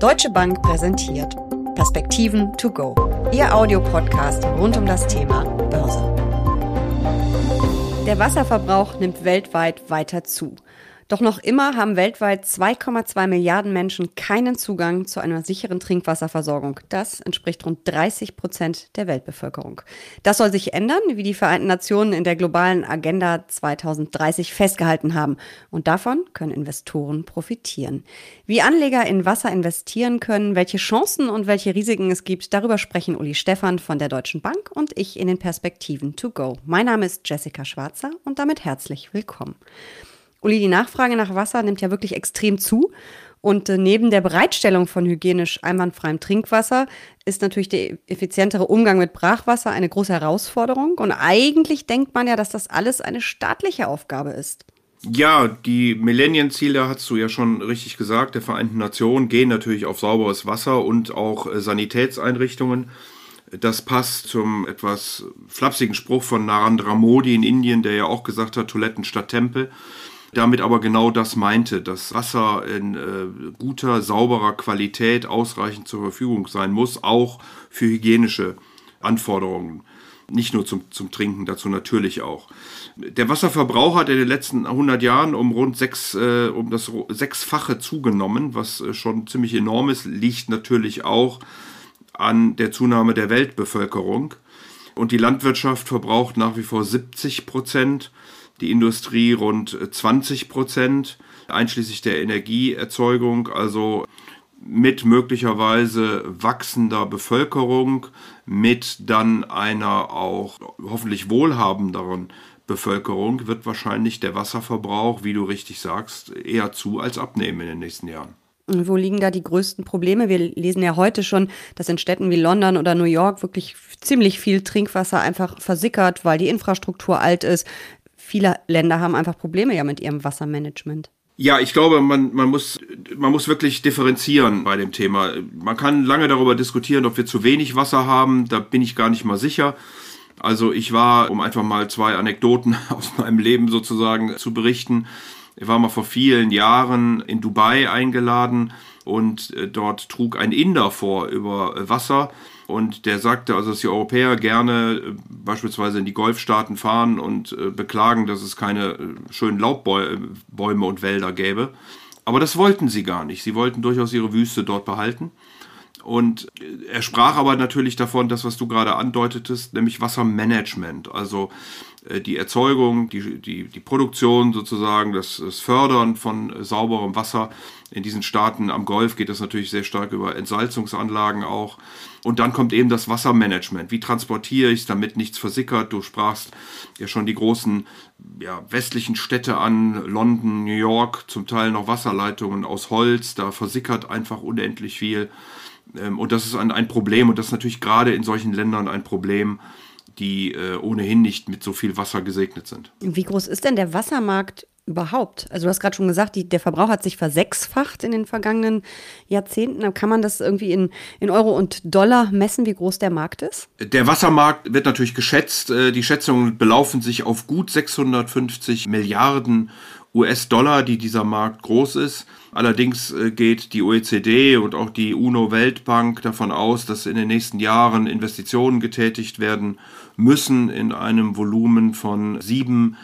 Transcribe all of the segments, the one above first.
Deutsche Bank präsentiert Perspektiven to go. Ihr Audiopodcast rund um das Thema Börse. Der Wasserverbrauch nimmt weltweit weiter zu. Doch noch immer haben weltweit 2,2 Milliarden Menschen keinen Zugang zu einer sicheren Trinkwasserversorgung. Das entspricht rund 30 Prozent der Weltbevölkerung. Das soll sich ändern, wie die Vereinten Nationen in der globalen Agenda 2030 festgehalten haben. Und davon können Investoren profitieren. Wie Anleger in Wasser investieren können, welche Chancen und welche Risiken es gibt, darüber sprechen Uli Stephan von der Deutschen Bank und ich in den Perspektiven to go. Mein Name ist Jessica Schwarzer und damit herzlich willkommen. Uli, die Nachfrage nach Wasser nimmt ja wirklich extrem zu. Und äh, neben der Bereitstellung von hygienisch einwandfreiem Trinkwasser ist natürlich der effizientere Umgang mit Brachwasser eine große Herausforderung. Und eigentlich denkt man ja, dass das alles eine staatliche Aufgabe ist. Ja, die Millennienziele, hast du ja schon richtig gesagt, der Vereinten Nationen gehen natürlich auf sauberes Wasser und auch äh, Sanitätseinrichtungen. Das passt zum etwas flapsigen Spruch von Narendra Modi in Indien, der ja auch gesagt hat, Toiletten statt Tempel damit aber genau das meinte, dass Wasser in äh, guter, sauberer Qualität ausreichend zur Verfügung sein muss, auch für hygienische Anforderungen. Nicht nur zum, zum Trinken, dazu natürlich auch. Der Wasserverbrauch hat in den letzten 100 Jahren um rund sechs, äh, um das sechsfache zugenommen, was äh, schon ziemlich enorm ist, liegt natürlich auch an der Zunahme der Weltbevölkerung. Und die Landwirtschaft verbraucht nach wie vor 70 Prozent die Industrie rund 20 Prozent, einschließlich der Energieerzeugung, also mit möglicherweise wachsender Bevölkerung, mit dann einer auch hoffentlich wohlhabenderen Bevölkerung wird wahrscheinlich der Wasserverbrauch, wie du richtig sagst, eher zu als abnehmen in den nächsten Jahren. Wo liegen da die größten Probleme? Wir lesen ja heute schon, dass in Städten wie London oder New York wirklich ziemlich viel Trinkwasser einfach versickert, weil die Infrastruktur alt ist viele Länder haben einfach Probleme ja mit ihrem Wassermanagement. Ja, ich glaube, man, man, muss, man muss wirklich differenzieren bei dem Thema. Man kann lange darüber diskutieren, ob wir zu wenig Wasser haben. Da bin ich gar nicht mal sicher. Also ich war, um einfach mal zwei Anekdoten aus meinem Leben sozusagen zu berichten, ich war mal vor vielen Jahren in Dubai eingeladen und äh, dort trug ein Inder vor über Wasser und der sagte also, dass die Europäer gerne äh, beispielsweise in die Golfstaaten fahren und äh, beklagen, dass es keine äh, schönen Laubbäume und Wälder gäbe. Aber das wollten sie gar nicht. Sie wollten durchaus ihre Wüste dort behalten. Und er sprach aber natürlich davon, das, was du gerade andeutetest, nämlich Wassermanagement. Also die Erzeugung, die, die, die Produktion sozusagen, das, das Fördern von sauberem Wasser. In diesen Staaten am Golf geht das natürlich sehr stark über Entsalzungsanlagen auch. Und dann kommt eben das Wassermanagement. Wie transportiere ich es, damit nichts versickert? Du sprachst ja schon die großen ja, westlichen Städte an, London, New York, zum Teil noch Wasserleitungen aus Holz. Da versickert einfach unendlich viel. Ähm, und das ist ein, ein Problem. Und das ist natürlich gerade in solchen Ländern ein Problem, die äh, ohnehin nicht mit so viel Wasser gesegnet sind. Wie groß ist denn der Wassermarkt überhaupt? Also du hast gerade schon gesagt, die, der Verbrauch hat sich versechsfacht in den vergangenen Jahrzehnten. Kann man das irgendwie in, in Euro und Dollar messen, wie groß der Markt ist? Der Wassermarkt wird natürlich geschätzt. Äh, die Schätzungen belaufen sich auf gut 650 Milliarden US-Dollar, die dieser Markt groß ist. Allerdings äh, geht die OECD und auch die UNO-Weltbank davon aus, dass in den nächsten Jahren Investitionen getätigt werden müssen in einem Volumen von sieben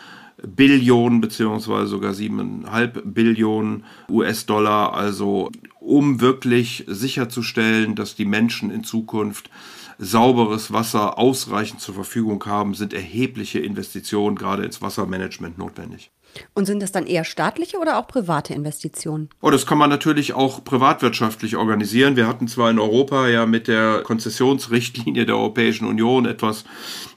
Billionen beziehungsweise sogar siebeneinhalb Billionen US-Dollar, also um wirklich sicherzustellen, dass die Menschen in Zukunft sauberes Wasser ausreichend zur Verfügung haben, sind erhebliche Investitionen gerade ins Wassermanagement notwendig. Und sind das dann eher staatliche oder auch private Investitionen? Oh, das kann man natürlich auch privatwirtschaftlich organisieren. Wir hatten zwar in Europa ja mit der Konzessionsrichtlinie der Europäischen Union etwas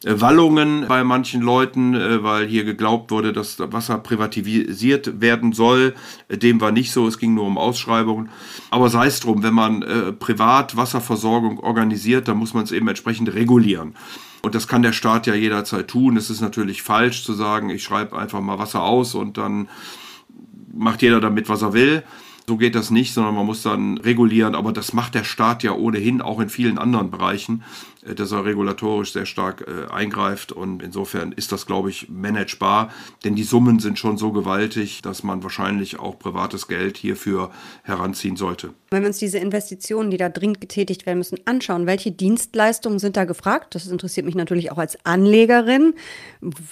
äh, Wallungen bei manchen Leuten, äh, weil hier geglaubt wurde, dass Wasser privatisiert werden soll. Äh, dem war nicht so, es ging nur um Ausschreibungen. Aber sei es drum, wenn man privat Wasserversorgung organisiert, dann muss man es eben entsprechend regulieren. Und das kann der Staat ja jederzeit tun. Es ist natürlich falsch zu sagen, ich schreibe einfach mal Wasser aus und dann macht jeder damit, was er will. So geht das nicht, sondern man muss dann regulieren. Aber das macht der Staat ja ohnehin auch in vielen anderen Bereichen, äh, dass er regulatorisch sehr stark äh, eingreift. Und insofern ist das, glaube ich, managebar. Denn die Summen sind schon so gewaltig, dass man wahrscheinlich auch privates Geld hierfür heranziehen sollte. Wenn wir uns diese Investitionen, die da dringend getätigt werden müssen, anschauen, welche Dienstleistungen sind da gefragt? Das interessiert mich natürlich auch als Anlegerin.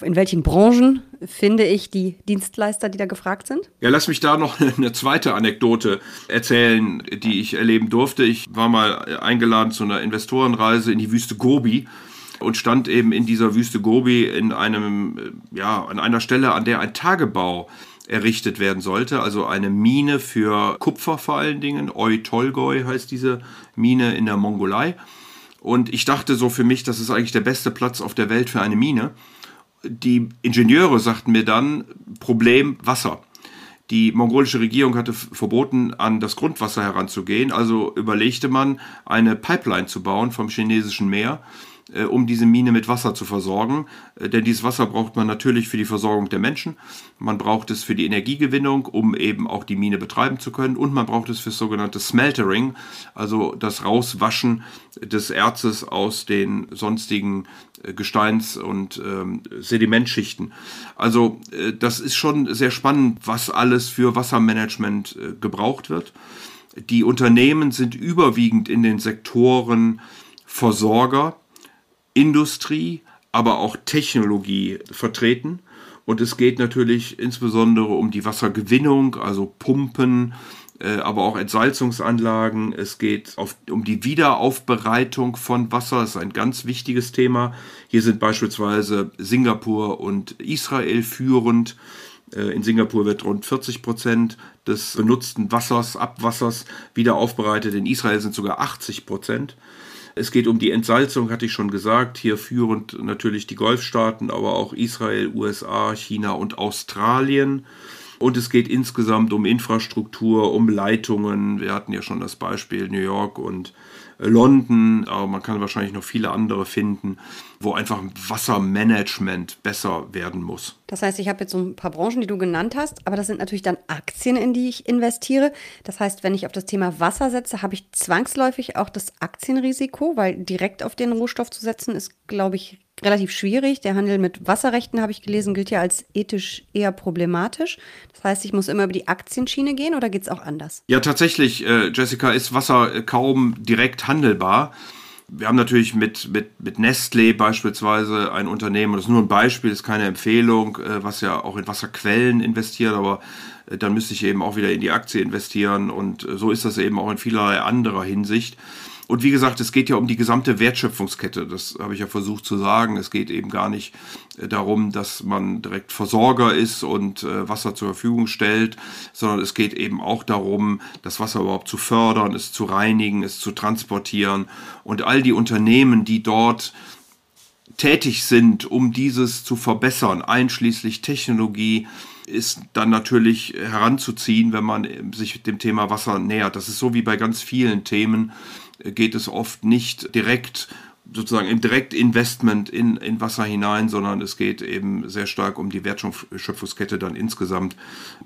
In welchen Branchen finde ich die Dienstleister, die da gefragt sind? Ja, lass mich da noch eine zweite Anekdote erzählen, die ich erleben durfte. Ich war mal eingeladen zu einer Investorenreise in die Wüste Gobi und stand eben in dieser Wüste Gobi in einem, ja, an einer Stelle, an der ein Tagebau errichtet werden sollte, also eine Mine für Kupfer vor allen Dingen. Oy-Tolgoi heißt diese Mine in der Mongolei. Und ich dachte so für mich, das ist eigentlich der beste Platz auf der Welt für eine Mine. Die Ingenieure sagten mir dann, Problem Wasser. Die mongolische Regierung hatte verboten, an das Grundwasser heranzugehen, also überlegte man, eine Pipeline zu bauen vom chinesischen Meer äh, um diese Mine mit Wasser zu versorgen. Äh, denn dieses Wasser braucht man natürlich für die Versorgung der Menschen, man braucht es für die Energiegewinnung, um eben auch die Mine betreiben zu können und man braucht es für sogenannte Smeltering, also das Rauswaschen des Erzes aus den sonstigen äh, Gesteins- und ähm, Sedimentschichten. Also äh, das ist schon sehr spannend, was alles für Wassermanagement äh, gebraucht wird. Die Unternehmen sind überwiegend in den Sektoren Versorger, Industrie, aber auch Technologie vertreten. Und es geht natürlich insbesondere um die Wassergewinnung, also Pumpen, äh, aber auch Entsalzungsanlagen. Es geht auf, um die Wiederaufbereitung von Wasser. Das ist ein ganz wichtiges Thema. Hier sind beispielsweise Singapur und Israel führend. Äh, in Singapur wird rund 40 Prozent des benutzten Wassers, Abwassers wieder aufbereitet. In Israel sind sogar 80 Prozent. Es geht um die Entsalzung, hatte ich schon gesagt. Hier führend natürlich die Golfstaaten, aber auch Israel, USA, China und Australien. Und es geht insgesamt um Infrastruktur, um Leitungen. Wir hatten ja schon das Beispiel New York und London, aber man kann wahrscheinlich noch viele andere finden, wo einfach Wassermanagement besser werden muss. Das heißt, ich habe jetzt so ein paar Branchen, die du genannt hast, aber das sind natürlich dann Aktien, in die ich investiere. Das heißt, wenn ich auf das Thema Wasser setze, habe ich zwangsläufig auch das Aktienrisiko, weil direkt auf den Rohstoff zu setzen ist, glaube ich, relativ schwierig. Der Handel mit Wasserrechten, habe ich gelesen, gilt ja als ethisch eher problematisch. Das heißt, ich muss immer über die Aktienschiene gehen oder geht es auch anders? Ja, tatsächlich, äh, Jessica, ist Wasser kaum direkt handelbar. Wir haben natürlich mit, mit, mit Nestlé beispielsweise ein Unternehmen, das ist nur ein Beispiel, ist keine Empfehlung, äh, was ja auch in Wasserquellen investiert, aber äh, dann müsste ich eben auch wieder in die Aktie investieren und äh, so ist das eben auch in vielerlei anderer Hinsicht. Und wie gesagt, es geht ja um die gesamte Wertschöpfungskette. Das habe ich ja versucht zu sagen. Es geht eben gar nicht äh, darum, dass man direkt Versorger ist und äh, Wasser zur Verfügung stellt, sondern es geht eben auch darum, das Wasser überhaupt zu fördern, es zu reinigen, es zu transportieren. Und all die Unternehmen, die dort tätig sind, um dieses zu verbessern, einschließlich Technologie, ist dann natürlich heranzuziehen, wenn man sich dem Thema Wasser nähert. Das ist so wie bei ganz vielen Themen geht es oft nicht direkt sozusagen im Direktinvestment in, in Wasser hinein, sondern es geht eben sehr stark um die Wertschöpfungskette dann insgesamt,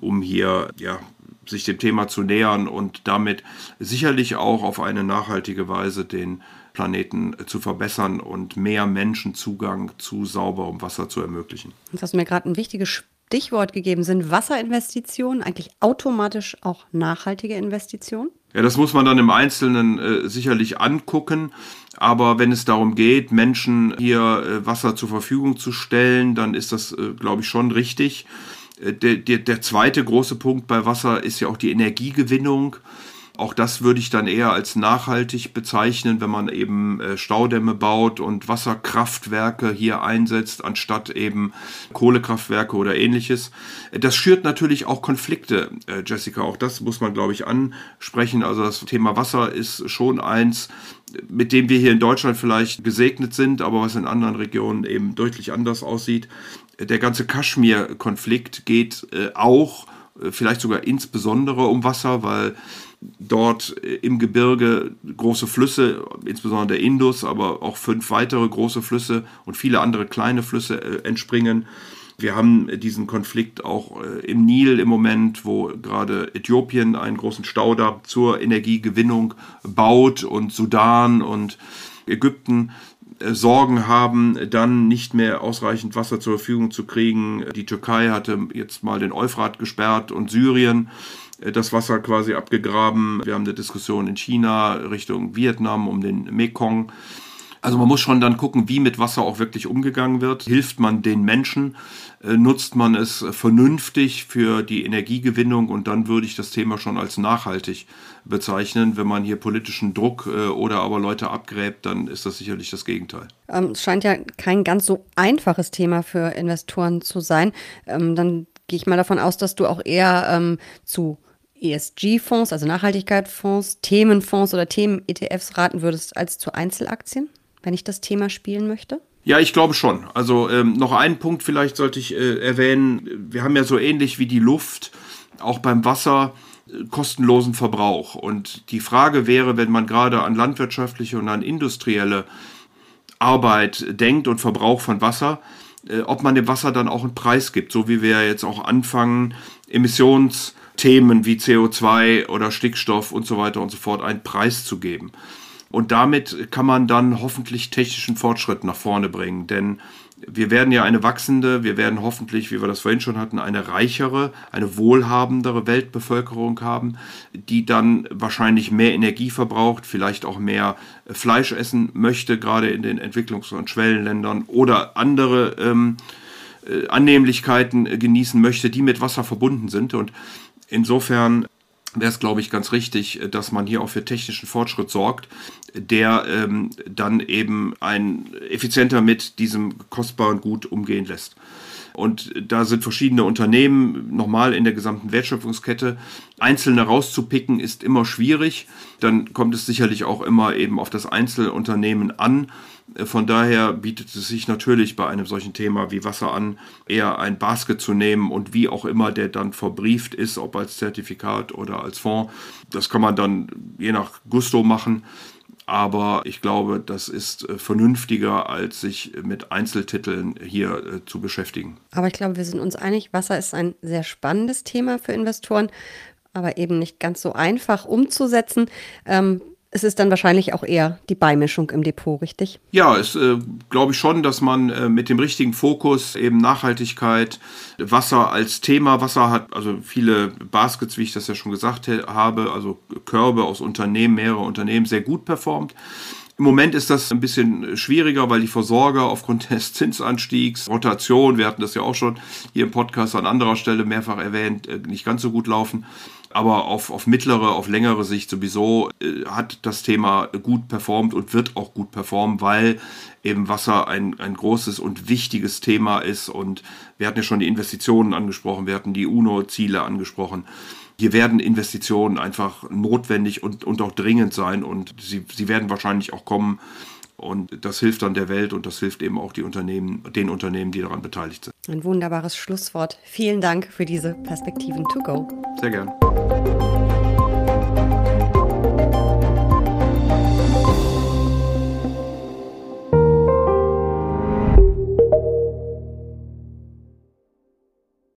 um hier ja, sich dem Thema zu nähern und damit sicherlich auch auf eine nachhaltige Weise den Planeten zu verbessern und mehr Menschen Zugang zu sauberem Wasser zu ermöglichen. Jetzt hast mir gerade ein wichtiges Stichwort gegeben. Sind Wasserinvestitionen eigentlich automatisch auch nachhaltige Investitionen? Ja, das muss man dann im Einzelnen äh, sicherlich angucken. Aber wenn es darum geht, Menschen hier äh, Wasser zur Verfügung zu stellen, dann ist das, äh, glaube ich, schon richtig. Äh, der, der, der zweite große Punkt bei Wasser ist ja auch die Energiegewinnung. Auch das würde ich dann eher als nachhaltig bezeichnen, wenn man eben äh, Staudämme baut und Wasserkraftwerke hier einsetzt, anstatt eben Kohlekraftwerke oder ähnliches. Das schürt natürlich auch Konflikte, äh, Jessica. Auch das muss man, glaube ich, ansprechen. Also das Thema Wasser ist schon eins, mit dem wir hier in Deutschland vielleicht gesegnet sind, aber was in anderen Regionen eben deutlich anders aussieht. Der ganze Kaschmir-Konflikt geht äh, auch, vielleicht sogar insbesondere um Wasser, weil dort äh, im Gebirge große Flüsse, insbesondere der Indus, aber auch fünf weitere große Flüsse und viele andere kleine Flüsse äh, entspringen. Wir haben diesen Konflikt auch äh, im Nil im Moment, wo gerade Äthiopien einen großen Staudamm zur Energiegewinnung baut und Sudan und Ägypten Sorgen haben, dann nicht mehr ausreichend Wasser zur Verfügung zu kriegen. Die Türkei hatte jetzt mal den Euphrat gesperrt und Syrien das Wasser quasi abgegraben. Wir haben eine Diskussion in China Richtung Vietnam um den Mekong. Also man muss schon dann gucken, wie mit Wasser auch wirklich umgegangen wird. Hilft man den Menschen? Äh, nutzt man es vernünftig für die Energiegewinnung? Und dann würde ich das Thema schon als nachhaltig bezeichnen. Wenn man hier politischen Druck äh, oder aber Leute abgräbt, dann ist das sicherlich das Gegenteil. Ähm, es scheint ja kein ganz so einfaches Thema für Investoren zu sein. Ähm, dann gehe ich mal davon aus, dass du auch eher ähm, zu ESG-Fonds, also Nachhaltigkeitsfonds, Themenfonds oder Themen-ETFs raten würdest als zu Einzelaktien? wenn ich das Thema spielen möchte? Ja, ich glaube schon. Also ähm, noch einen Punkt vielleicht sollte ich äh, erwähnen. Wir haben ja so ähnlich wie die Luft auch beim Wasser äh, kostenlosen Verbrauch. Und die Frage wäre, wenn man gerade an landwirtschaftliche und an industrielle Arbeit denkt und Verbrauch von Wasser, ob man dem Wasser dann auch einen Preis gibt, so wie wir jetzt auch anfangen, Emissionsthemen wie CO2 oder Stickstoff und so weiter und so fort einen Preis zu geben. Und damit kann man dann hoffentlich technischen Fortschritt nach vorne bringen. Denn wir werden ja eine wachsende, wir werden hoffentlich, wie wir das vorhin schon hatten, eine reichere, eine wohlhabendere Weltbevölkerung haben, die dann wahrscheinlich mehr Energie verbraucht, vielleicht auch mehr Fleisch essen möchte, gerade in den Entwicklungs- und Schwellenländern oder andere ähm, äh, Annehmlichkeiten genießen möchte, die mit Wasser verbunden sind. Und insofern wäre es, glaube ich, ganz richtig, äh, dass man hier auch für technischen Fortschritt sorgt, der ähm, dann eben ein effizienter mit diesem kostbaren Gut umgehen lässt. Und da sind verschiedene Unternehmen nochmal in der gesamten Wertschöpfungskette. Einzelne rauszupicken ist immer schwierig. Dann kommt es sicherlich auch immer eben auf das Einzelunternehmen an. Von daher bietet es sich natürlich bei einem solchen Thema wie Wasser an, eher ein Basket zu nehmen und wie auch immer der dann verbrieft ist, ob als Zertifikat oder als Fonds. Das kann man dann je nach Gusto machen. Aber ich glaube, das ist äh, vernünftiger, als sich mit Einzeltiteln hier äh, zu beschäftigen. Aber ich glaube, wir sind uns einig, Wasser ist ein sehr spannendes Thema für Investoren, aber eben nicht ganz so einfach umzusetzen. Ähm, es ist dann wahrscheinlich auch eher die Beimischung im Depot, richtig? Ja, es äh, glaube ich schon, dass man äh, mit dem richtigen Fokus eben Nachhaltigkeit, Wasser als Thema, Wasser hat also viele Baskets, wie ich das ja schon gesagt habe, also Körbe aus Unternehmen, mehrere Unternehmen sehr gut performt. Im Moment ist das ein bisschen schwieriger, weil die Versorger aufgrund des Zinsanstiegs, Rotation, wir hatten das ja auch schon hier im Podcast an anderer Stelle mehrfach erwähnt, äh, nicht ganz so gut laufen aber auf, auf mittlere, auf längere Sicht sowieso äh, hat das Thema gut performt und wird auch gut performen, weil eben Wasser ein, ein großes und wichtiges Thema ist. Und wir hatten ja schon die Investitionen angesprochen, wir hatten die UNO-Ziele angesprochen. Hier werden Investitionen einfach notwendig und, und auch dringend sein und sie, sie werden wahrscheinlich auch kommen. Und das hilft dann der Welt und das hilft eben auch die Unternehmen, den Unternehmen, die daran beteiligt sind. Ein wunderbares Schlusswort. Vielen Dank für diese Perspektiven to go. Sehr gern.